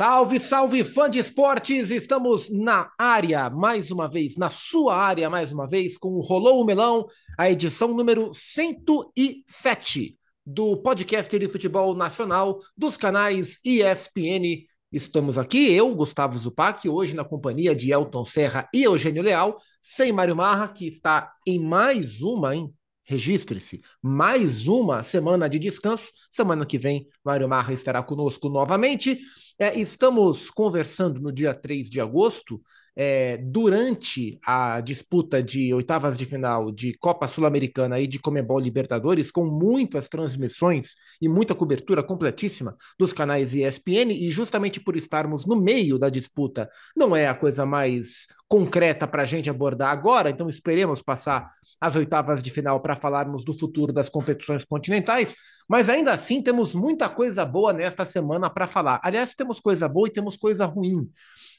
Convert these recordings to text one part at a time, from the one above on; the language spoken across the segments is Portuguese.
Salve, salve, fã de esportes! Estamos na área, mais uma vez, na sua área, mais uma vez, com o Rolou o Melão, a edição número 107 do podcast de futebol nacional dos canais ESPN. Estamos aqui, eu, Gustavo Zupac, hoje na companhia de Elton Serra e Eugênio Leal, sem Mário Marra, que está em mais uma, hein? Registre-se, mais uma semana de descanso. Semana que vem, Mário Marra estará conosco novamente. É, estamos conversando no dia 3 de agosto, é, durante a disputa de oitavas de final de Copa Sul-Americana e de Comebol Libertadores, com muitas transmissões e muita cobertura completíssima dos canais ESPN, e justamente por estarmos no meio da disputa, não é a coisa mais concreta para a gente abordar agora, então esperemos passar as oitavas de final para falarmos do futuro das competições continentais, mas ainda assim temos muita coisa boa nesta semana para falar. Aliás, temos coisa boa e temos coisa ruim.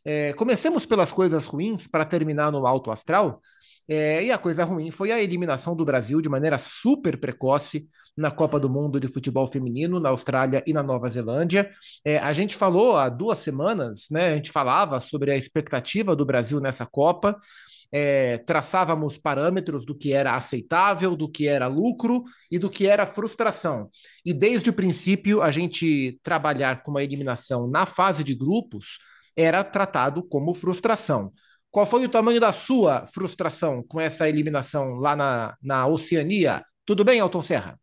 É, comecemos pelas coisas ruins para terminar no alto astral. É, e a coisa ruim foi a eliminação do Brasil de maneira super precoce na Copa do Mundo de Futebol Feminino, na Austrália e na Nova Zelândia. É, a gente falou há duas semanas, né? A gente falava sobre a expectativa do Brasil nessa Copa. É, traçávamos parâmetros do que era aceitável, do que era lucro e do que era frustração. E desde o princípio, a gente trabalhar com uma eliminação na fase de grupos era tratado como frustração. Qual foi o tamanho da sua frustração com essa eliminação lá na, na Oceania? Tudo bem, Alton Serra?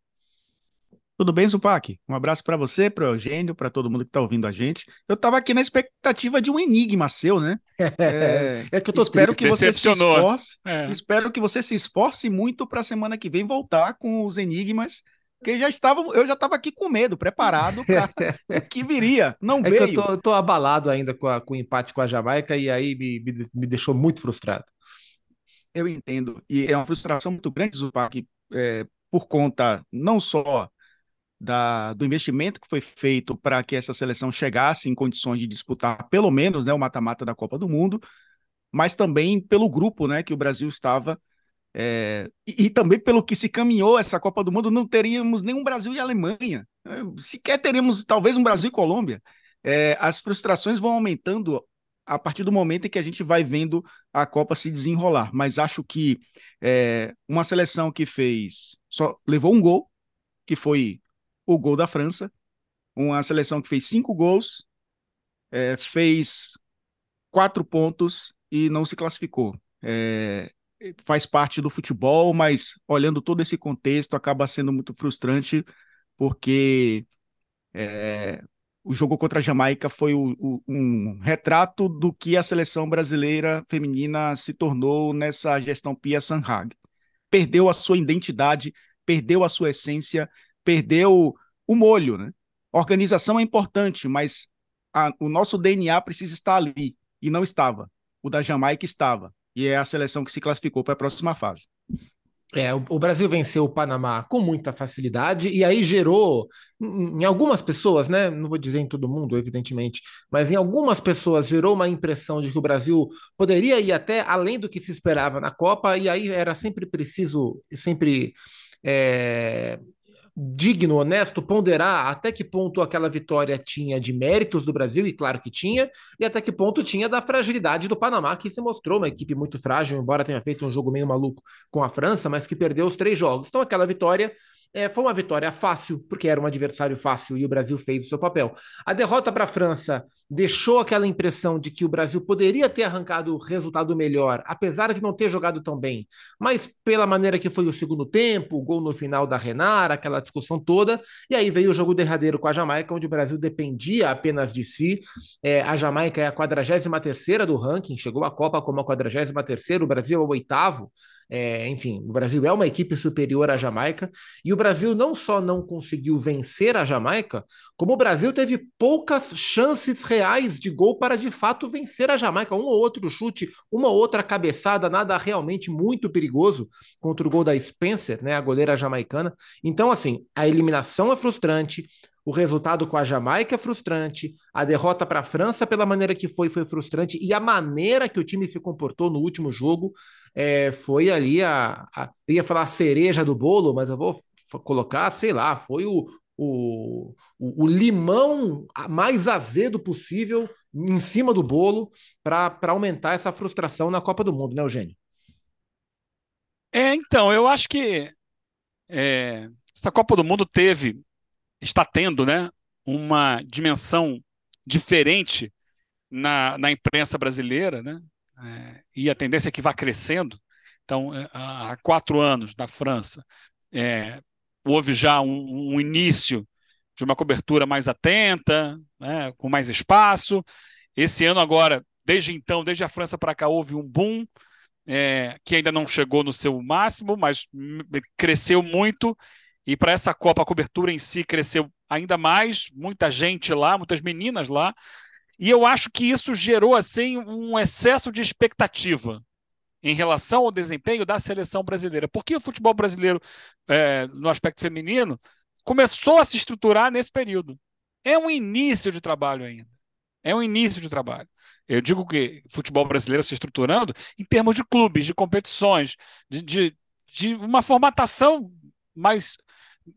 Tudo bem, Zupac? Um abraço para você, para o Eugênio, para todo mundo que está ouvindo a gente. Eu estava aqui na expectativa de um enigma seu, né? É, é que eu tô espero que você se esforce, é. espero que você se esforce muito para a semana que vem voltar com os enigmas porque já estava, eu já estava aqui com medo, preparado para que viria. Não é veio. Que eu tô, tô, abalado ainda com, a, com o empate com a Jamaica e aí me, me, me, deixou muito frustrado. Eu entendo. E é uma frustração muito grande, Zupac, é, por conta não só da, do investimento que foi feito para que essa seleção chegasse em condições de disputar pelo menos né, o mata-mata da Copa do Mundo, mas também pelo grupo né, que o Brasil estava é, e, e, também pelo que se caminhou essa Copa do Mundo, não teríamos nenhum Brasil e Alemanha. É, sequer teremos talvez um Brasil e Colômbia. É, as frustrações vão aumentando a partir do momento em que a gente vai vendo a Copa se desenrolar. Mas acho que é, uma seleção que fez só levou um gol, que foi o gol da França, uma seleção que fez cinco gols, é, fez quatro pontos e não se classificou. É, faz parte do futebol, mas olhando todo esse contexto, acaba sendo muito frustrante, porque é, o jogo contra a Jamaica foi o, o, um retrato do que a seleção brasileira feminina se tornou nessa gestão Pia Sanhag. Perdeu a sua identidade, perdeu a sua essência, perdeu o molho. Né? organização é importante, mas a, o nosso DNA precisa estar ali, e não estava. O da Jamaica estava e é a seleção que se classificou para a próxima fase. É, o, Brasil venceu o Panamá com muita facilidade e aí gerou em algumas pessoas, né? Não vou dizer em todo mundo, evidentemente, mas em algumas pessoas gerou uma impressão de que o Brasil poderia ir até além do que se esperava na Copa, e aí era sempre preciso, sempre é, digno, honesto, ponderar até que ponto aquela vitória tinha de méritos do Brasil, e claro que tinha, e até que ponto tinha da fragilidade do Panamá, que se mostrou uma equipe muito frágil, embora tenha feito um jogo meio maluco com a França, mas que perdeu os três jogos. Então aquela vitória é, foi uma vitória fácil, porque era um adversário fácil e o Brasil fez o seu papel. A derrota para a França deixou aquela impressão de que o Brasil poderia ter arrancado o resultado melhor, apesar de não ter jogado tão bem, mas pela maneira que foi o segundo tempo, o gol no final da Renar, aquela discussão toda, e aí veio o jogo derradeiro com a Jamaica, onde o Brasil dependia apenas de si. É, a Jamaica é a 43 do ranking, chegou à Copa como a 43 o Brasil é o oitavo. É, enfim, o Brasil é uma equipe superior à Jamaica e o Brasil não só não conseguiu vencer a Jamaica, como o Brasil teve poucas chances reais de gol para de fato vencer a Jamaica. Um ou outro chute, uma ou outra cabeçada, nada realmente muito perigoso contra o gol da Spencer, né, a goleira jamaicana. Então, assim, a eliminação é frustrante, o resultado com a Jamaica é frustrante, a derrota para a França, pela maneira que foi, foi frustrante, e a maneira que o time se comportou no último jogo é, foi ali a, a. Eu ia falar a cereja do bolo, mas eu vou colocar, sei lá, foi o, o, o, o limão mais azedo possível em cima do bolo para aumentar essa frustração na Copa do Mundo, né, Eugênio? É, então, eu acho que é, essa Copa do Mundo teve, está tendo, né, uma dimensão diferente na, na imprensa brasileira, né? É, e a tendência é que vá crescendo. Então, é, há quatro anos na França, é, houve já um, um, início de uma cobertura mais atenta, né, com mais espaço. Esse ano agora, desde então, desde a França para cá, houve um boom é, que ainda não chegou no seu máximo, mas cresceu muito. E para essa Copa, a cobertura em si cresceu ainda mais, muita gente lá, muitas meninas lá. E eu acho que isso gerou assim um excesso de expectativa em relação ao desempenho da seleção brasileira. Porque o futebol brasileiro, é, no aspecto feminino, começou a se estruturar nesse período. É um início de trabalho ainda. É um início de trabalho. Eu digo que futebol brasileiro se estruturando em termos de clubes, de competições, de, de, de uma formatação mais,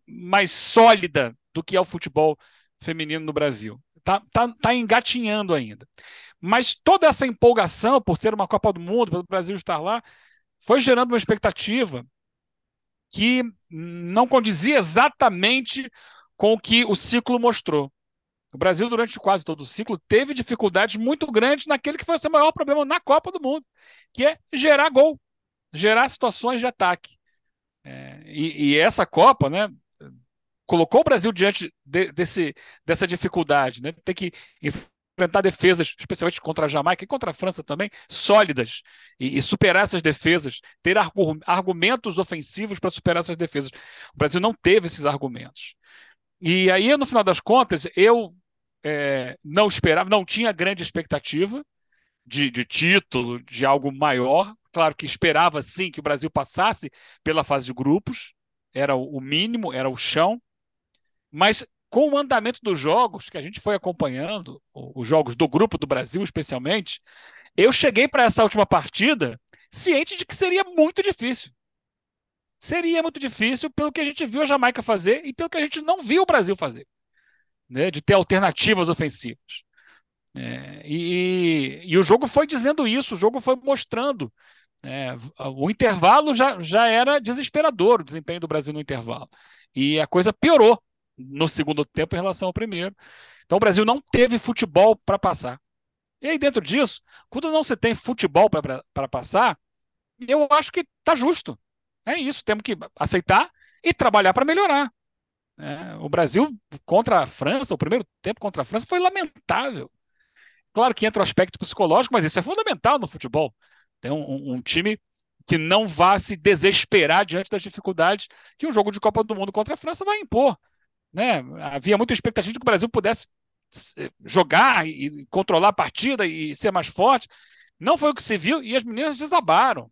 mais sólida do que é o futebol feminino no Brasil. Está tá, tá engatinhando ainda. Mas toda essa empolgação por ser uma Copa do Mundo, pelo Brasil estar lá, foi gerando uma expectativa que não condizia exatamente com o que o ciclo mostrou. O Brasil, durante quase todo o ciclo, teve dificuldades muito grandes naquele que foi o seu maior problema na Copa do Mundo, que é gerar gol, gerar situações de ataque. É, e, e, essa Copa, né, colocou o Brasil diante de, desse, dessa dificuldade, né, ter que enfrentar defesas, especialmente contra a Jamaica e contra a França também, sólidas, e, e superar essas defesas, ter argumentos ofensivos para superar essas defesas. O Brasil não teve esses argumentos. E aí, no final das contas, eu é, não esperava, não tinha grande expectativa de, de título, de algo maior. Claro que esperava sim que o Brasil passasse pela fase de grupos, era o mínimo, era o chão, mas com o andamento dos jogos que a gente foi acompanhando, os jogos do grupo do Brasil especialmente, eu cheguei para essa última partida ciente de que seria muito difícil. Seria muito difícil pelo que a gente viu a Jamaica fazer e pelo que a gente não viu o Brasil fazer né, de ter alternativas ofensivas. É, e, e, o jogo foi dizendo isso, o jogo foi mostrando. É, o intervalo já, já era desesperador, o desempenho do Brasil no intervalo. E a coisa piorou no segundo tempo em relação ao primeiro. Então o Brasil não teve futebol para passar. E aí, dentro disso, quando não se tem futebol para passar, eu acho que está justo. É isso, temos que aceitar e trabalhar para melhorar. É, o Brasil contra a França, o primeiro tempo contra a França foi lamentável. Claro que entra o aspecto psicológico, mas isso é fundamental no futebol. Tem um, um, time que não vá se desesperar diante das dificuldades que um jogo de Copa do Mundo contra a França vai impor. Né? Havia muita expectativa de que o Brasil pudesse jogar e controlar a partida e ser mais forte. Não foi o que se viu e as meninas desabaram.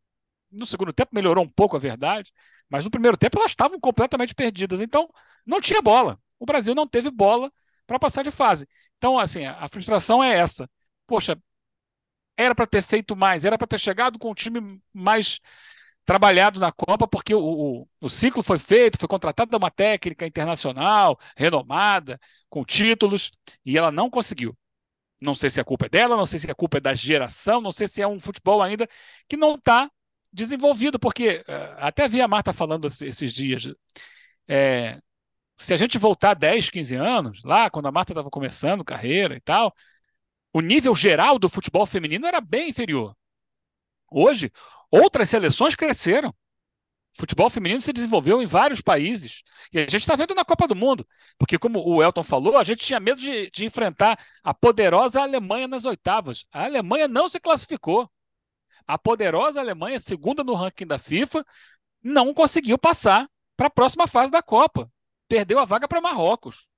No segundo tempo melhorou um pouco, a verdade, mas no primeiro tempo elas estavam completamente perdidas. Então, não tinha bola. O Brasil não teve bola para passar de fase. Então, assim, a frustração é essa. Poxa, era para ter feito mais, era para ter chegado com um time mais trabalhado na Copa, porque o, o, o, ciclo foi feito, foi contratada uma técnica internacional, renomada, com títulos, e ela não conseguiu. Não sei se a culpa é dela, não sei se a culpa é da geração, não sei se é um futebol ainda que não está desenvolvido, porque eh, até vi a Marta falando esses dias. É, se a gente voltar 10, 15 anos, lá quando a Marta estava começando carreira e tal, o nível geral do futebol feminino era bem inferior. Hoje, outras seleções cresceram. O futebol feminino se desenvolveu em vários países. E a gente está vendo na Copa do Mundo. Porque, como o Elton falou, a gente tinha medo de, de enfrentar a poderosa Alemanha nas oitavas. A Alemanha não se classificou. A poderosa Alemanha, segunda no ranking da FIFA, não conseguiu passar para a próxima fase da Copa perdeu a vaga para Marrocos.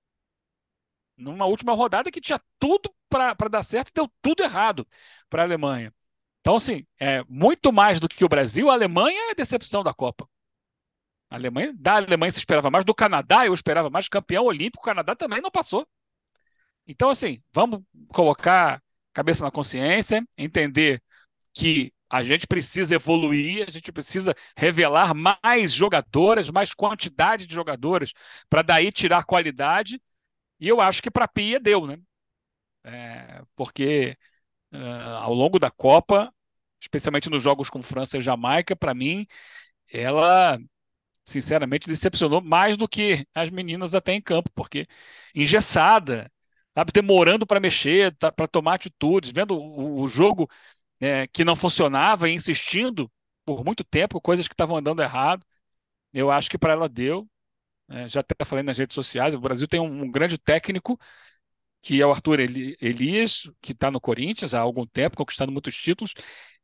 Numa última rodada que tinha tudo para dar certo e deu tudo errado para a Alemanha. Então, assim, é, muito mais do que o Brasil, a Alemanha é a decepção da Copa. A Alemanha, da Alemanha se esperava mais, do Canadá eu esperava mais, campeão olímpico, o Canadá também não passou. Então, assim, vamos colocar cabeça na consciência, entender que a gente precisa evoluir, a gente precisa revelar mais jogadoras, mais quantidade de jogadoras, para daí tirar qualidade. E eu acho que para a Pia deu, né? É, porque uh, ao longo da Copa, especialmente nos jogos com França e Jamaica, para mim, ela sinceramente decepcionou mais do que as meninas até em campo, porque engessada, sabe, demorando para mexer, tá, para tomar atitudes, vendo o, o jogo é, que não funcionava e insistindo por muito tempo, coisas que estavam andando errado. Eu acho que para ela deu. É, já até falei nas redes sociais, o Brasil tem um, um grande técnico, que é o Arthur Elias, que está no Corinthians há algum tempo, conquistando muitos títulos,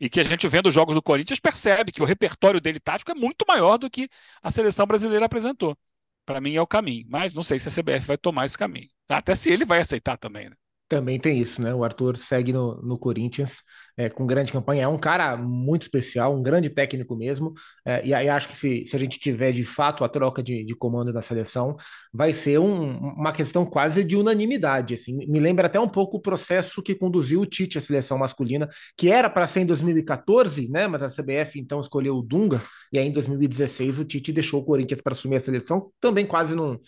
e que a gente vendo os jogos do Corinthians percebe que o repertório dele tático é muito maior do que a seleção brasileira apresentou. Para mim é o caminho, mas não sei se a CBF vai tomar esse caminho. Até se ele vai aceitar também. Né? Também tem isso, né? O Arthur segue no, no Corinthians é, com grande campanha. É um cara muito especial, um grande técnico mesmo. É, e aí acho que se, se a gente tiver de fato a troca de, de comando da seleção, vai ser um, uma questão quase de unanimidade. Assim. Me lembra até um pouco o processo que conduziu o Tite à seleção masculina, que era para ser em 2014, né? Mas a CBF então escolheu o Dunga, e aí em 2016 o Tite deixou o Corinthians para assumir a seleção, também quase num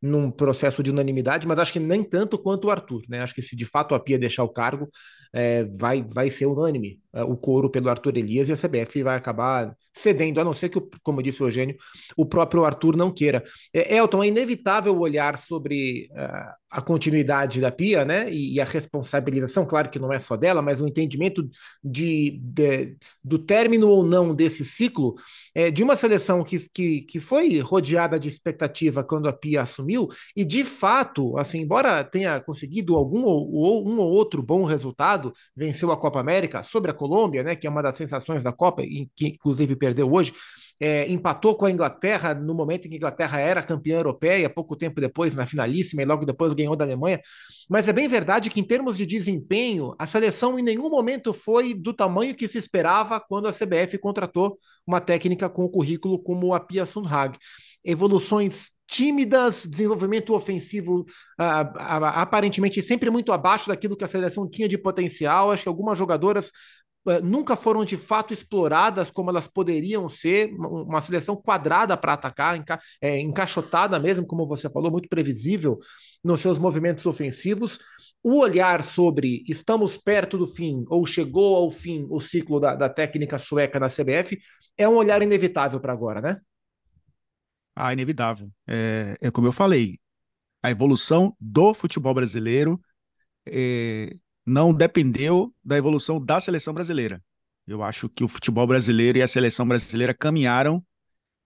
num processo de unanimidade, mas acho que nem tanto quanto o Arthur, né? Acho que se de fato a Pia deixar o cargo, é, vai, vai ser unânime é, o coro pelo Arthur Elias e a CBF vai acabar cedendo, a não ser que, como disse o Eugênio, o próprio Arthur não queira. É, Elton, é inevitável olhar sobre uh, a continuidade da Pia, né? E, e, a responsabilização, claro que não é só dela, mas o entendimento de, de do término ou não desse ciclo é, de uma seleção que, que, que foi rodeada de expectativa quando a Pia assumiu, e de fato, assim, embora tenha conseguido algum ou um ou outro bom resultado, venceu a Copa América sobre a Colômbia, né? Que é uma das sensações da Copa, e que inclusive perdeu hoje, é, empatou com a Inglaterra no momento em que a Inglaterra era campeã europeia, pouco tempo depois, na finalíssima, e logo depois ganhou da Alemanha. Mas é bem verdade que, em termos de desempenho, a seleção em nenhum momento foi do tamanho que se esperava quando a CBF contratou uma técnica com o currículo como a Pia Sundhag. Evoluções tímidas, desenvolvimento ofensivo uh, uh, aparentemente sempre muito abaixo daquilo que a seleção tinha de potencial. Acho que algumas jogadoras nunca foram de fato exploradas como elas poderiam ser, uma seleção quadrada para atacar, enca é, encaixotada mesmo, como você falou, muito previsível nos seus movimentos ofensivos. O olhar sobre estamos perto do fim ou chegou ao fim o ciclo da, da técnica sueca na CBF é um olhar inevitável para agora, né? Ah, inevitável. É, é como eu falei, a evolução do futebol brasileiro é, não dependeu da evolução da seleção brasileira. Eu acho que o futebol brasileiro e a seleção brasileira caminharam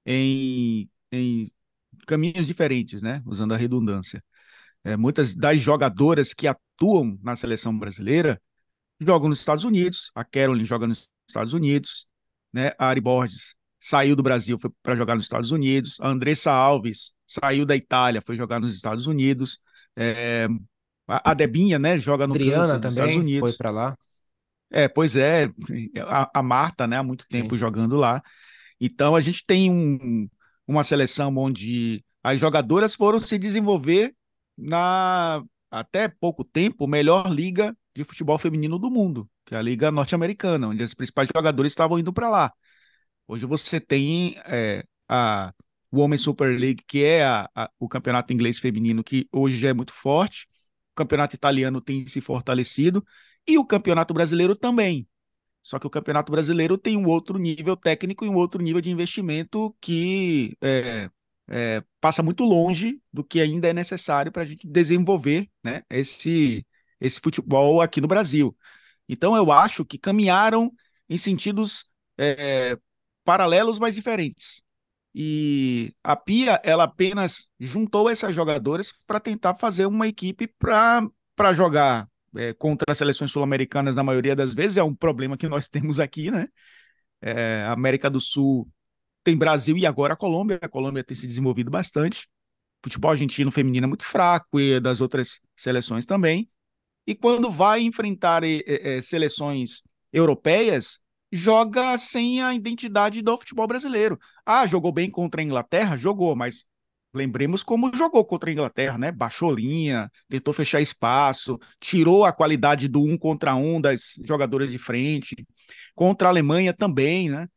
em, em caminhos diferentes, né? Usando a redundância. É, muitas das jogadoras que atuam na seleção brasileira jogam nos Estados Unidos. A Caroline joga nos Estados Unidos, né? A Ari Borges saiu do Brasil para jogar nos Estados Unidos. A Andressa Alves saiu da Itália, foi jogar nos Estados Unidos. É, a, Debinha, né, joga no Adriana Kansas, também Estados Unidos. foi para lá. É, pois é, a, a, Marta, né, há muito tempo Sim. jogando lá. Então a gente tem um, uma seleção onde as jogadoras foram se desenvolver na até pouco tempo melhor liga de futebol feminino do mundo, que é a liga norte-americana, onde os principais jogadores estavam indo para lá. Hoje você tem é, a Women's Super League, que é a, a, o campeonato inglês feminino, que hoje já é muito forte campeonato italiano tem se fortalecido e o campeonato brasileiro também. Só que o campeonato brasileiro tem um outro nível técnico e um outro nível de investimento que é, é, passa muito longe do que ainda é necessário para a gente desenvolver né, esse, esse futebol aqui no Brasil. Então eu acho que caminharam em sentidos é, paralelos, mas diferentes. E a Pia, ela apenas juntou essas jogadoras para tentar fazer uma equipe para jogar é, contra as seleções sul-americanas na maioria das vezes. É um problema que nós temos aqui, né? É, América do Sul tem Brasil e agora a Colômbia. A Colômbia tem se desenvolvido bastante. O futebol argentino feminino é muito fraco e das outras seleções também. E quando vai enfrentar é, é, seleções europeias, joga sem a identidade do futebol brasileiro. Ah, jogou bem contra a Inglaterra? Jogou, mas lembremos como jogou contra a Inglaterra, né? Baixou linha, tentou fechar espaço, tirou a qualidade do um contra um das jogadoras de frente. Contra a Alemanha também, né?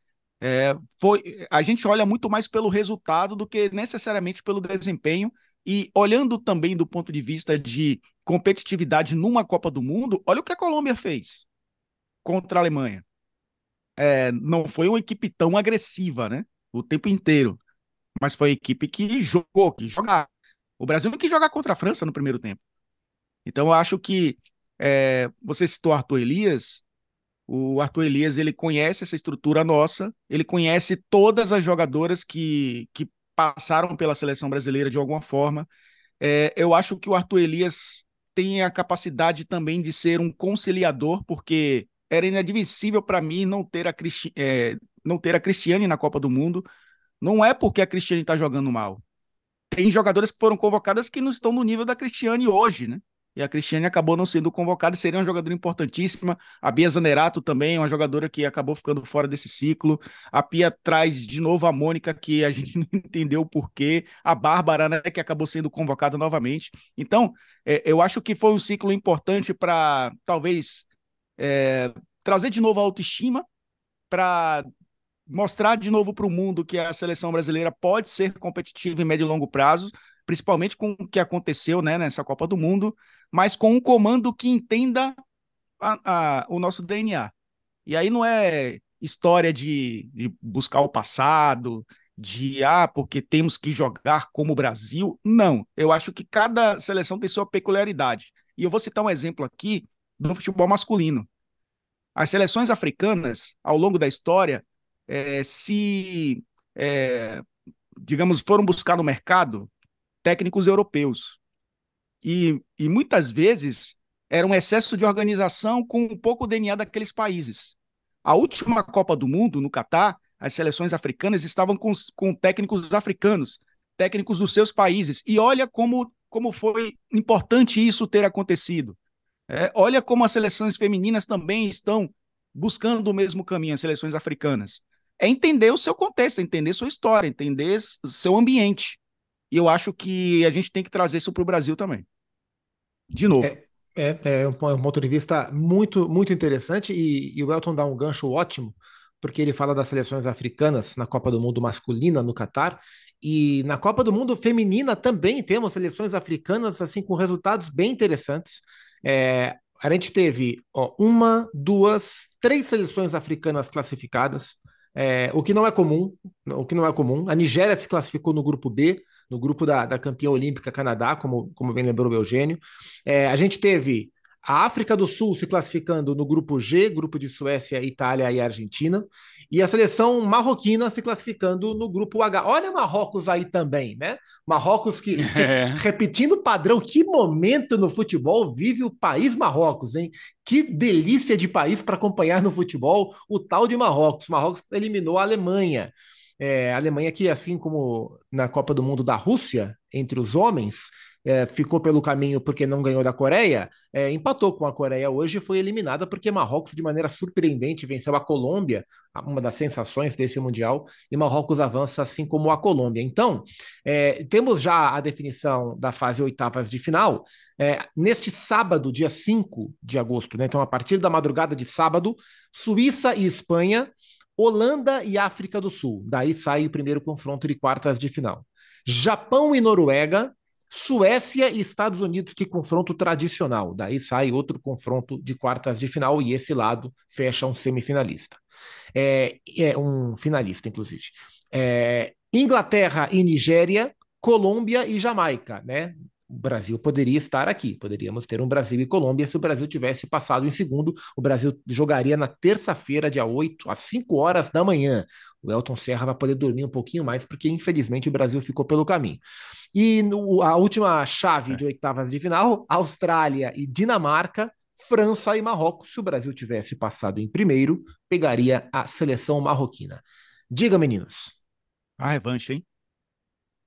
É, foi, a gente olha muito mais pelo resultado do que necessariamente pelo desempenho. E olhando também do ponto de vista de competitividade numa Copa do Mundo, olha o que a Colômbia fez contra a Alemanha. É, não foi uma equipe tão agressiva, né? O tempo inteiro. Mas foi a equipe que jogou, que jogava. O Brasil não quis jogar contra a França no primeiro tempo. Então, eu acho que é, você citou Arthur Elias. O Arthur Elias ele conhece essa estrutura nossa, ele conhece todas as jogadoras que, que passaram pela seleção brasileira de alguma forma. É, eu acho que o Arthur Elias tem a capacidade também de ser um conciliador, porque era inadmissível para mim não ter, a Cristi é, não ter a Cristiane na Copa do Mundo. Não é porque a Cristiane está jogando mal. Tem jogadoras que foram convocadas que não estão no nível da Cristiane hoje, né? E a Cristiane acabou não sendo convocada seria uma jogadora importantíssima. A Bia Zanerato também, uma jogadora que acabou ficando fora desse ciclo. A Pia traz de novo a Mônica, que a gente não entendeu o porquê. A Bárbara, né, que acabou sendo convocada novamente. Então, é, eu acho que foi um ciclo importante para talvez é, trazer de novo a autoestima, para mostrar de novo para o mundo que a seleção brasileira pode ser competitiva em médio e longo prazo, principalmente com o que aconteceu né, nessa Copa do Mundo, mas com um comando que entenda a, a, o nosso DNA. E aí não é história de, de buscar o passado, de ah, porque temos que jogar como o Brasil. Não, eu acho que cada seleção tem sua peculiaridade. E eu vou citar um exemplo aqui do futebol masculino. As seleções africanas, ao longo da história, é, se, é, digamos, foram buscar no mercado técnicos europeus. E, e muitas vezes era um excesso de organização com um pouco o DNA daqueles países. A última Copa do Mundo, no Catar, as seleções africanas estavam com, com técnicos africanos, técnicos dos seus países. E olha como, como foi importante isso ter acontecido. É, olha como as seleções femininas também estão buscando o mesmo caminho, as seleções africanas. É entender o seu contexto, entender sua história, entender seu ambiente. E eu acho que a gente tem que trazer isso para o Brasil também. De novo. É, é, é, um, um ponto de vista muito, muito interessante e, e o Elton dá um gancho ótimo, porque ele fala das seleções africanas na Copa do Mundo masculina no Catar e na Copa do Mundo feminina também temos seleções africanas assim com resultados bem interessantes. É, a gente teve ó, uma, duas, três seleções africanas classificadas, é, o que não é comum, o que não é comum. A Nigéria se classificou no grupo B, no grupo da, da campeã olímpica Canadá, como, como bem lembrou o Eugênio. É, a gente teve a África do Sul se classificando no grupo G, grupo de Suécia, Itália e Argentina, e a seleção marroquina se classificando no grupo H. Olha Marrocos aí também, né? Marrocos que, é. repetindo o padrão, que momento no futebol vive o país Marrocos, hein? Que delícia de país para acompanhar no futebol, o tal de Marrocos. Marrocos eliminou a Alemanha. É, a Alemanha que, assim como na Copa do Mundo da Rússia, entre os homens, é, ficou pelo caminho porque não ganhou da Coreia, é, empatou com a Coreia hoje e foi eliminada porque Marrocos, de maneira surpreendente, venceu a Colômbia, uma das sensações desse Mundial, e Marrocos avança assim como a Colômbia. Então, é, temos já a definição da fase oitavas de final. É, neste sábado, dia 5 de agosto, né? então a partir da madrugada de sábado, Suíça e Espanha. Holanda e África do Sul. Daí sai o primeiro confronto de quartas de final. Japão e Noruega, Suécia e Estados Unidos, que confronto tradicional. Daí sai outro confronto de quartas de final e esse lado fecha um semifinalista. É, é um finalista, inclusive. É, Inglaterra e Nigéria, Colômbia e Jamaica, né? O Brasil poderia estar aqui. Poderíamos ter um Brasil e Colômbia se o Brasil tivesse passado em segundo. O Brasil jogaria na terça-feira, dia 8, às 5 horas da manhã. O Elton Serra vai poder dormir um pouquinho mais, porque infelizmente o Brasil ficou pelo caminho. E no, a última chave de oitavas de final: Austrália e Dinamarca. França e Marrocos. Se o Brasil tivesse passado em primeiro, pegaria a seleção marroquina. Diga, meninos. A revanche, hein?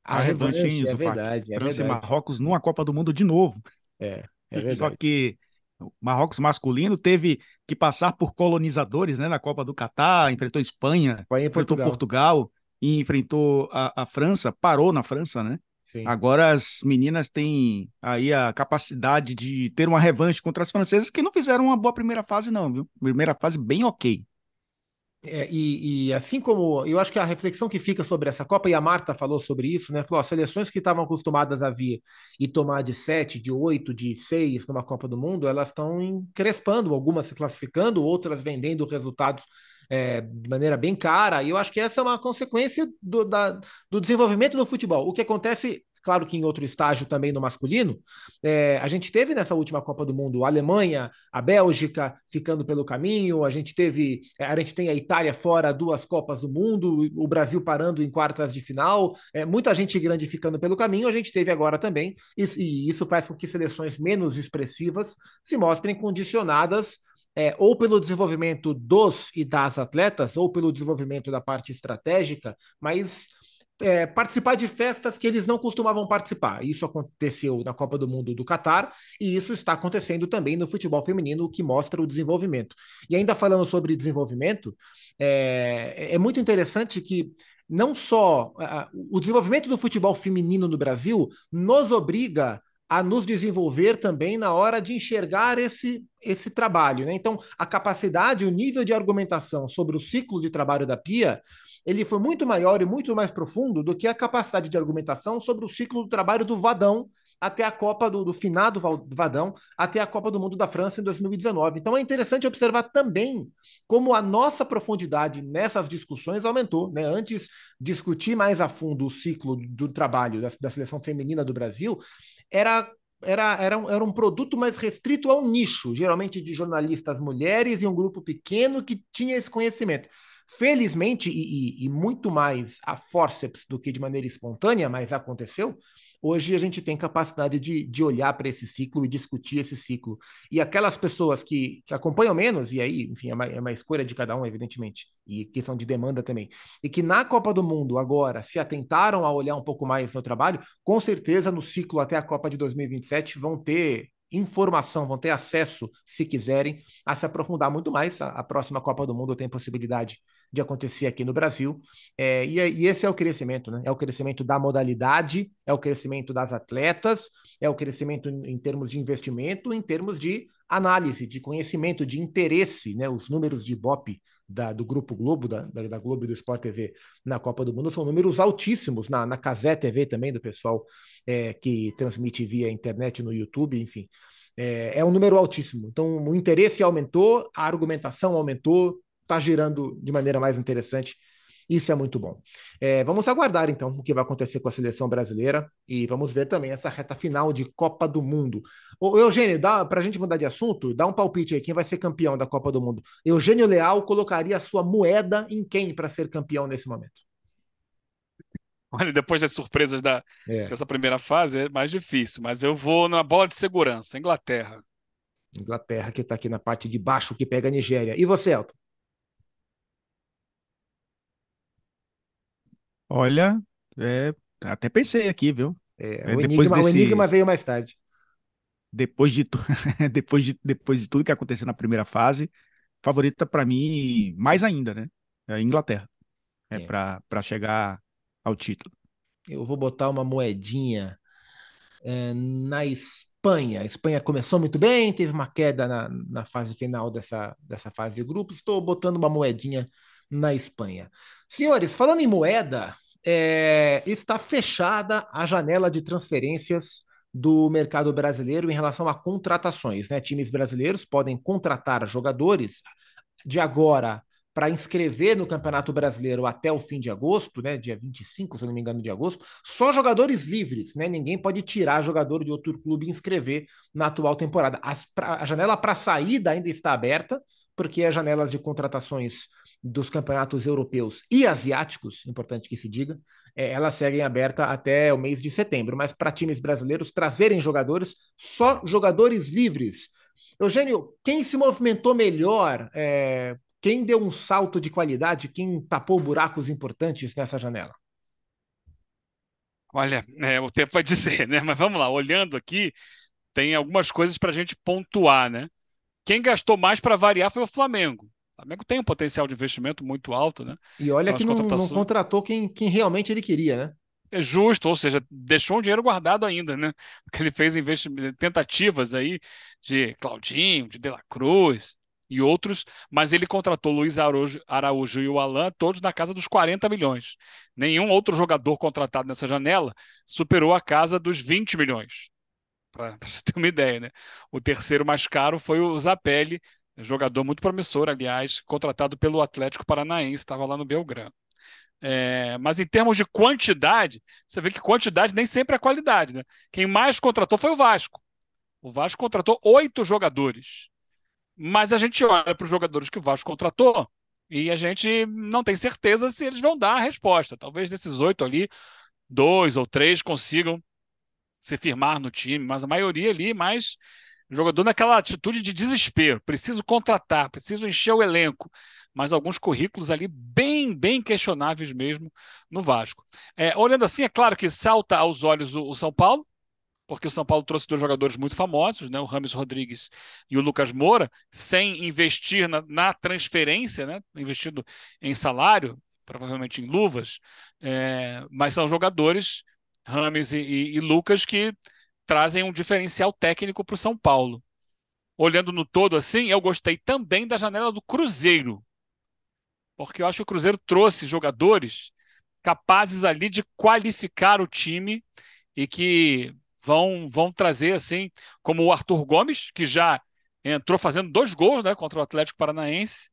A, a revanche, revanche é verdade. É França verdade. e Marrocos numa Copa do Mundo de novo. É, é verdade. Só que o Marrocos masculino teve que passar por colonizadores né, na Copa do Catar, enfrentou Espanha, Espanha enfrentou Portugal. Portugal e enfrentou a, a, França, parou na França, né? Sim. Agora as meninas têm aí a capacidade de ter uma revanche contra as francesas que não fizeram uma boa primeira fase, não, viu? Primeira fase bem ok. É, e, e, assim como eu acho que a reflexão que fica sobre essa Copa, e a Marta falou sobre isso, né? Falou: ó, seleções que estavam acostumadas a vir e tomar de 7, de 8, de 6 numa Copa do Mundo, elas estão encrespando, algumas se classificando, outras vendendo resultados é, de maneira bem cara, e eu acho que essa é uma consequência do, da, do desenvolvimento do futebol. O que acontece Claro que em outro estágio também no masculino. É, a gente teve nessa última Copa do Mundo a Alemanha, a Bélgica ficando pelo caminho, a gente teve, é, a gente tem a Itália fora duas Copas do Mundo, o Brasil parando em quartas de final, é, muita gente grande ficando pelo caminho, a gente teve agora também, e, e isso faz com que seleções menos expressivas se mostrem condicionadas é, ou pelo desenvolvimento dos e das atletas, ou pelo desenvolvimento da parte estratégica, mas é, participar de festas que eles não costumavam participar. Isso aconteceu na Copa do Mundo do Catar e isso está acontecendo também no futebol feminino, que mostra o desenvolvimento. E ainda falando sobre desenvolvimento, é, é muito interessante que não só o desenvolvimento do futebol feminino no Brasil nos obriga a nos desenvolver também na hora de enxergar esse, esse trabalho. Né? Então, a capacidade, o nível de argumentação sobre o ciclo de trabalho da Pia ele foi muito maior e muito mais profundo do que a capacidade de argumentação sobre o ciclo do trabalho do Vadão até a Copa do, do finado Vadão, até a Copa do Mundo da França em 2019. Então é interessante observar também como a nossa profundidade nessas discussões aumentou. Né? Antes, discutir mais a fundo o ciclo do trabalho da, da seleção feminina do Brasil era era, era, um, era um produto mais restrito a um nicho, geralmente de jornalistas mulheres e um grupo pequeno que tinha esse conhecimento. Felizmente, e, e, e, muito mais a forceps do que de maneira espontânea, mas aconteceu, hoje a gente tem capacidade de, de olhar para esse ciclo e discutir esse ciclo. E aquelas pessoas que, que acompanham menos, e aí, enfim, é uma, é uma escolha de cada um, evidentemente, e questão de demanda também, e que na Copa do Mundo agora se atentaram a olhar um pouco mais no trabalho, com certeza no ciclo até a Copa de 2027 vão ter informação, vão ter acesso, se quiserem, a se aprofundar muito mais. A, a próxima Copa do Mundo tem possibilidade de acontecer aqui no Brasil. É, e, e, esse é o crescimento, né? É o crescimento da modalidade, é o crescimento das atletas, é o crescimento em, em termos de investimento, em termos de análise, de conhecimento, de interesse, né? Os números de Ibope da, do Grupo Globo, da, da, Globo e do Sport TV na Copa do Mundo são números altíssimos, na, na Casé TV também, do pessoal é, que transmite via internet no YouTube, enfim. É, é um número altíssimo. Então, o interesse aumentou, a argumentação aumentou, está girando de maneira mais interessante isso é muito bom. É, vamos aguardar, então, o que vai acontecer com a seleção brasileira e vamos ver também essa reta final de Copa do Mundo. Ô, Eugênio, para a gente mudar de assunto, dá um palpite aí, quem vai ser campeão da Copa do Mundo? Eugênio Leal colocaria a sua moeda em quem para ser campeão nesse momento? Olha, depois das surpresas da, é. dessa primeira fase, é mais difícil, mas eu vou na bola de segurança, Inglaterra. Inglaterra, que está aqui na parte de baixo, que pega a Nigéria. E você, Elton? Olha, é, até pensei aqui, viu? É, é, o, enigma, desse, o enigma veio mais tarde. Depois de, depois, de, depois de tudo que aconteceu na primeira fase, favorita para mim mais ainda, né? É a Inglaterra. É, é. para chegar ao título. Eu vou botar uma moedinha é, na Espanha. A Espanha começou muito bem, teve uma queda na, na fase final dessa, dessa fase de grupos. Estou botando uma moedinha na Espanha. Senhores, falando em moeda, é, está fechada a janela de transferências do mercado brasileiro em relação a contratações. Né? Times brasileiros podem contratar jogadores de agora para inscrever no Campeonato Brasileiro até o fim de agosto, né, dia 25, se não me engano, de agosto, só jogadores livres, né? Ninguém pode tirar jogador de outro clube e inscrever na atual temporada. As, a janela para saída ainda está aberta, porque as janelas de contratações dos campeonatos europeus e asiáticos, importante que se diga, é, elas seguem aberta até o mês de setembro. Mas para times brasileiros trazerem jogadores, só jogadores livres. Eugênio, quem se movimentou melhor? É, quem deu um salto de qualidade? Quem tapou buracos importantes nessa janela? Olha, é, o tempo vai dizer, né? Mas vamos lá, olhando aqui, tem algumas coisas para a gente pontuar, né? Quem gastou mais para variar foi o Flamengo. O Flamengo tem um potencial de investimento muito alto, né? E olha então, que não, contratações... não, contratou quem, quem realmente ele queria, né? É justo, ou seja, deixou um dinheiro guardado ainda, né? Porque ele fez tentativas aí de Claudinho, de De La Cruz, e outros, mas ele contratou Luiz Araújo, Araújo e o Alan, todos na casa dos 40 milhões. Nenhum outro jogador contratado nessa janela superou a casa dos 20 milhões. Para você ter uma ideia, né? O terceiro mais caro foi o Zapelli, jogador muito promissor, aliás, contratado pelo Atlético Paranaense, estava lá no Belgrano. É, mas em termos de quantidade, você vê que quantidade nem sempre é qualidade. Né? Quem mais contratou foi o Vasco. O Vasco contratou oito jogadores. Mas a gente olha para os jogadores que o Vasco contratou e a gente não tem certeza se eles vão dar a resposta. Talvez desses oito ali, dois ou três consigam se firmar no time, mas a maioria ali, mais jogador naquela atitude de desespero. Preciso contratar, preciso encher o elenco mas alguns currículos ali bem, bem questionáveis mesmo no Vasco. É, olhando assim, é claro que salta aos olhos o, o, São Paulo, porque o São Paulo trouxe dois jogadores muito famosos, né, o Rames Rodrigues e o Lucas Moura, sem investir na, na transferência, né, investido em salário, provavelmente em luvas, é, mas são jogadores, Rames e, e, e Lucas, que trazem um diferencial técnico para o São Paulo. Olhando no todo assim, eu gostei também da janela do Cruzeiro. Porque eu acho que o Cruzeiro trouxe jogadores capazes ali de qualificar o time e que vão, vão trazer, assim, como o Arthur Gomes, que já entrou fazendo dois gols né, contra o Atlético Paranaense,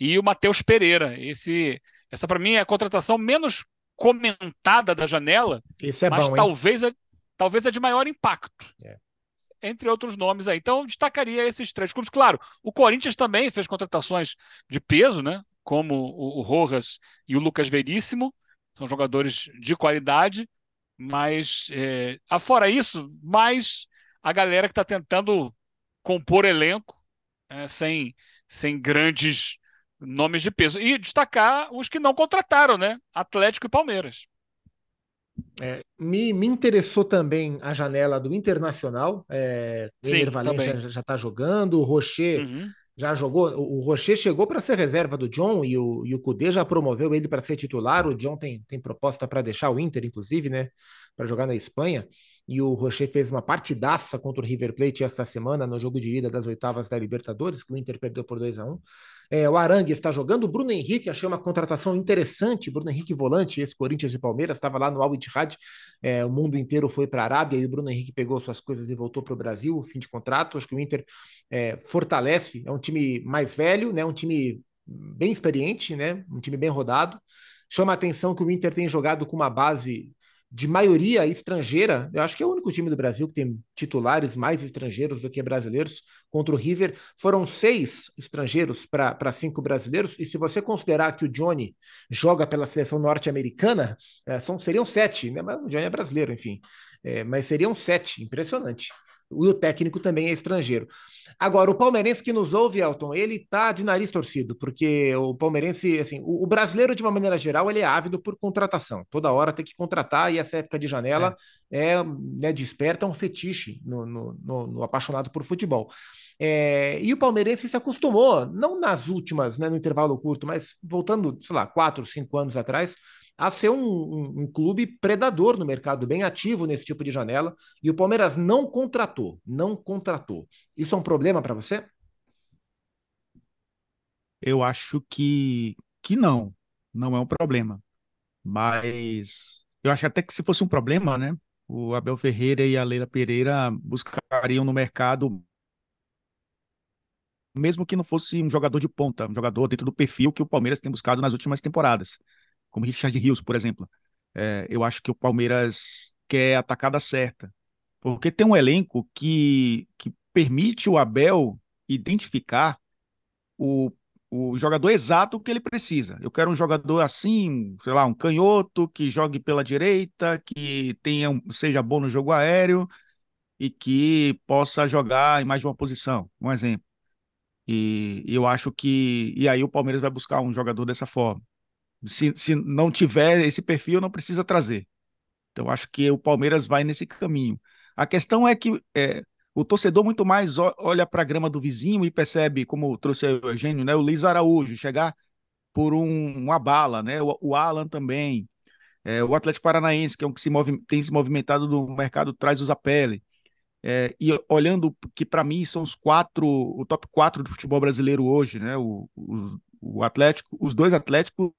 e o Matheus Pereira. Esse, essa, para mim, é a contratação menos comentada da janela, é mas bom, talvez, é, talvez é de maior impacto. É. Entre outros nomes aí. Então, destacaria esses três clubes. Claro, o Corinthians também fez contratações de peso, né? como o, o Rojas e o Lucas Veríssimo, são jogadores de qualidade, mas é, afora isso, mais a galera que está tentando compor elenco é, sem, sem grandes nomes de peso. E destacar os que não contrataram, né? Atlético e Palmeiras. É, me, me interessou também a janela do Internacional. É, Sim, Valência já está jogando, o Rocher uhum já jogou. O Rocher chegou para ser reserva do John e o, e o Kudê já promoveu ele para ser titular. O John tem, tem proposta para deixar o Inter, inclusive, né? Para jogar na Espanha. E o Rocher fez uma partidaça contra o River Plate esta semana no jogo de ida das oitavas da Libertadores, que o Inter perdeu por 2 a 1 é, o Arangue está jogando. O Bruno Henrique, achei uma contratação interessante. Bruno Henrique volante, esse Corinthians e Palmeiras, estava lá no Al Ittihad. É, o mundo inteiro foi para a Arábia e o Bruno Henrique pegou suas coisas e voltou para o Brasil, fim de contrato. Acho que o Inter é, fortalece. É um time mais velho, né? um time bem experiente, né? um time bem rodado. Chama a atenção que o Inter tem jogado com uma base de maioria estrangeira. Eu acho que é o único time do Brasil que tem titulares mais estrangeiros do que brasileiros. Contra o River, foram seis estrangeiros para cinco brasileiros. E se você considerar que o Johnny joga pela seleção norte-americana, é, são, seriam sete, né? Mas o Johnny é brasileiro, enfim. É, mas seriam sete, impressionante o técnico também é estrangeiro. Agora, o palmeirense que nos ouve, Elton, ele tá de nariz torcido, porque o palmeirense, assim, o, o, brasileiro, de uma maneira geral, ele é ávido por contratação. Toda hora tem que contratar, e essa época de janela é, é né, desperta um fetiche no, no, no, no apaixonado por futebol. É, e o palmeirense se acostumou, não nas últimas, né, no intervalo curto, mas voltando, sei lá, quatro, cinco anos atrás, a ser um, um, um, clube predador no mercado, bem ativo nesse tipo de janela, e o Palmeiras não contratou, não contratou. Isso é um problema para você? Eu acho que, que não, não é um problema. Mas eu acho até que se fosse um problema, né? O Abel Ferreira e a Leila Pereira buscariam no mercado, mesmo que não fosse um jogador de ponta, um jogador dentro do perfil que o Palmeiras tem buscado nas últimas temporadas como Richard Rios, por exemplo. É, eu acho que o Palmeiras quer a atacada certa, porque tem um elenco que, que permite o Abel identificar o, o jogador exato que ele precisa. Eu quero um jogador assim, sei lá, um canhoto, que jogue pela direita, que tenha um, seja bom no jogo aéreo e que possa jogar em mais de uma posição, um exemplo. E, e eu acho que. E aí o Palmeiras vai buscar um jogador dessa forma. Se, se não tiver esse perfil, não precisa trazer. Então, acho que o Palmeiras vai nesse caminho. A questão é que é, o torcedor muito mais olha para a grama do vizinho e percebe, como trouxe o Eugênio, né, o Luiz Araújo chegar por um, uma bala, né, o, o Alan também, é, o Atlético Paranaense, que é um que se move, tem se movimentado no mercado, traz o Zapelli. É, e olhando que para mim são os quatro, o top quatro do futebol brasileiro hoje, né? O, o, o Atlético, os dois Atléticos,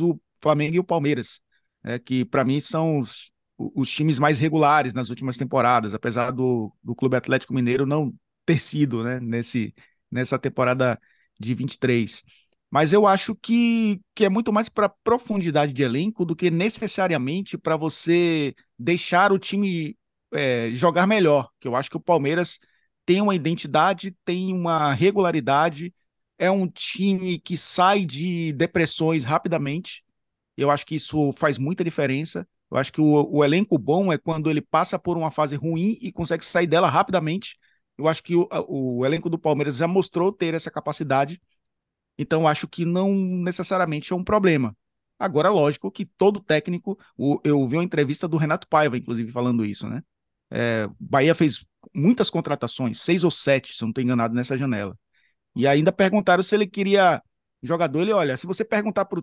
o Flamengo e o Palmeiras, né? que para mim são os, os times mais regulares nas últimas temporadas, apesar do, do Clube Atlético Mineiro não ter sido, né? Nesse, nessa temporada de 23. Mas eu acho que, que é muito mais para profundidade de elenco do que necessariamente para você deixar o time é, jogar melhor. Que eu acho que o Palmeiras tem uma identidade, tem uma regularidade, é um time que sai de depressões rapidamente. Eu acho que isso faz muita diferença. Eu acho que o, o elenco bom é quando ele passa por uma fase ruim e consegue sair dela rapidamente. Eu acho que o, o elenco do Palmeiras já mostrou ter essa capacidade. Então, acho que não necessariamente é um problema. Agora, lógico que todo técnico, o, eu vi uma entrevista do Renato Paiva, inclusive, falando isso, né? É, Bahia fez muitas contratações, seis ou sete, se não estou enganado, nessa janela. E ainda perguntaram se ele queria jogador. Ele, olha, se você perguntar para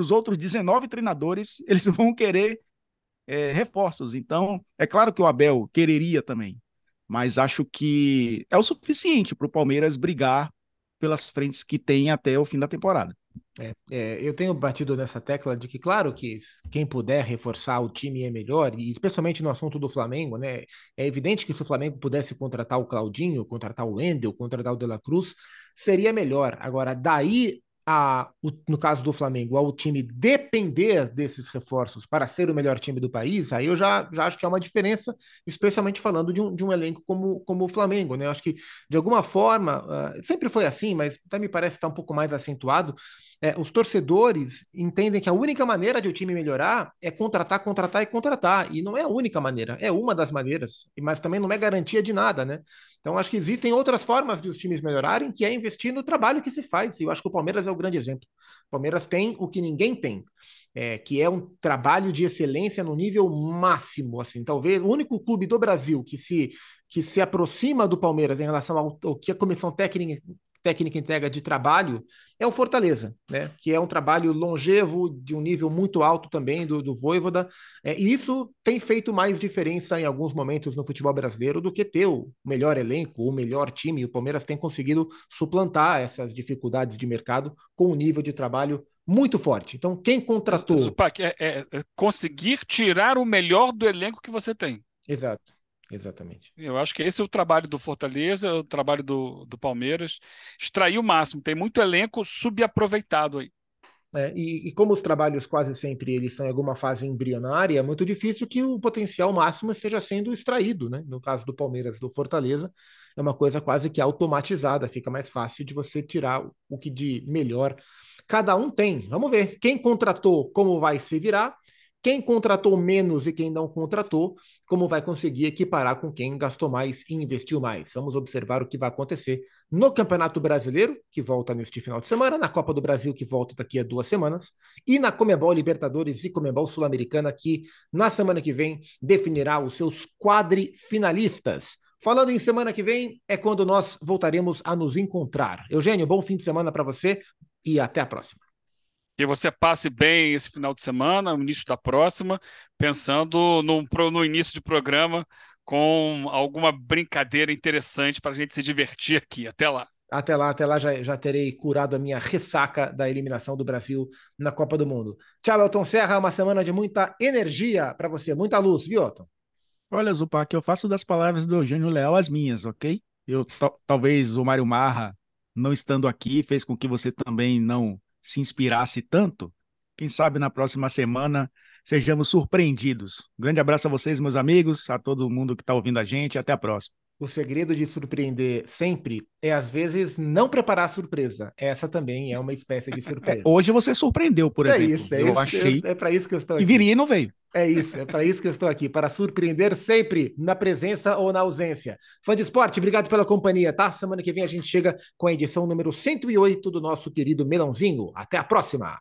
os outros 19 treinadores, eles vão querer é, reforços. Então, é claro que o Abel quereria também, mas acho que é o suficiente para o Palmeiras brigar pelas frentes que tem até o fim da temporada. É, é, eu tenho batido nessa tecla de que, claro, que quem puder reforçar o time é melhor, e especialmente no assunto do Flamengo, né? É evidente que se o Flamengo pudesse contratar o Claudinho, contratar o Wendel, contratar o De La Cruz, seria melhor. Agora, daí a, o, no caso do Flamengo, ao time depender desses reforços para ser o melhor time do país, aí eu já, já acho que é uma diferença, especialmente falando de um, de um elenco como, como o Flamengo, né? Eu acho que, de alguma forma, uh, sempre foi assim, mas até me parece estar um pouco mais acentuado, é, os torcedores entendem que a única maneira de o time melhorar é contratar, contratar e contratar. E não é a única maneira, é uma das maneiras, mas também não é garantia de nada, né? Então, acho que existem outras formas de os times melhorarem, que é investir no trabalho que se faz. E eu acho que o Palmeiras é o grande exemplo. O Palmeiras tem o que ninguém tem, é, que é um trabalho de excelência no nível máximo. Assim, talvez o único clube do Brasil que se que se aproxima do Palmeiras em relação ao, ao que a comissão técnica, técnica entrega de trabalho é o Fortaleza, né? Que é um trabalho longevo, de um nível muito alto também do, do Voivoda. É, e isso tem feito mais diferença em alguns momentos no futebol brasileiro do que ter o melhor elenco, o melhor time. O Palmeiras tem conseguido suplantar essas dificuldades de mercado com um nível de trabalho muito forte. Então, quem contratou. É, é, é conseguir tirar o melhor do elenco que você tem. Exato. Exatamente. Eu acho que esse é o trabalho do Fortaleza, o trabalho do, do Palmeiras. Extrair o máximo. Tem muito elenco subaproveitado aí. É, e, e, como os trabalhos quase sempre eles estão em alguma fase embrionária, é muito difícil que o potencial máximo esteja sendo extraído, né? No caso do Palmeiras, do Fortaleza, é uma coisa quase que automatizada, fica mais fácil de você tirar o que de melhor cada um tem. Vamos ver quem contratou, como vai se virar quem contratou menos e quem não contratou, como vai conseguir equiparar com quem gastou mais e investiu mais? Vamos observar o que vai acontecer no Campeonato Brasileiro, que volta neste final de semana, na Copa do Brasil, que volta daqui a duas semanas, e na Comebol Libertadores e Comebol Sul-Americana, que na semana que vem definirá os seus quadrifinalistas. Falando em semana que vem, é quando nós voltaremos a nos encontrar. Eugênio, bom fim de semana para você e até a próxima. Que você passe bem esse final de semana, no início da próxima, pensando no, no início de programa com alguma brincadeira interessante para a gente se divertir aqui. Até lá. Até lá, até lá já, já terei curado a minha ressaca da eliminação do Brasil na Copa do Mundo. Tchau, Elton Serra. Uma semana de muita energia para você, muita luz, viu, Elton? Olha, Zupac, eu faço das palavras do Eugênio Leal as minhas, ok? Eu talvez o Mário Marra, não estando aqui, fez com que você também não se inspirasse tanto, quem sabe na próxima semana sejamos surpreendidos. Grande abraço a vocês, meus amigos, a todo mundo que está ouvindo a gente. Até a próxima. O segredo de surpreender sempre é, às vezes, não preparar a surpresa. Essa também é uma espécie de surpresa. É, hoje você surpreendeu, por é exemplo. Isso, é eu isso, achei. É, é para isso que eu estou aqui. E viria e não veio. É isso, é para isso que eu estou aqui, para surpreender sempre na presença ou na ausência. Fã de esporte, obrigado pela companhia, tá? Semana que vem a gente chega com a edição número 108 do nosso querido Melãozinho. Até a próxima!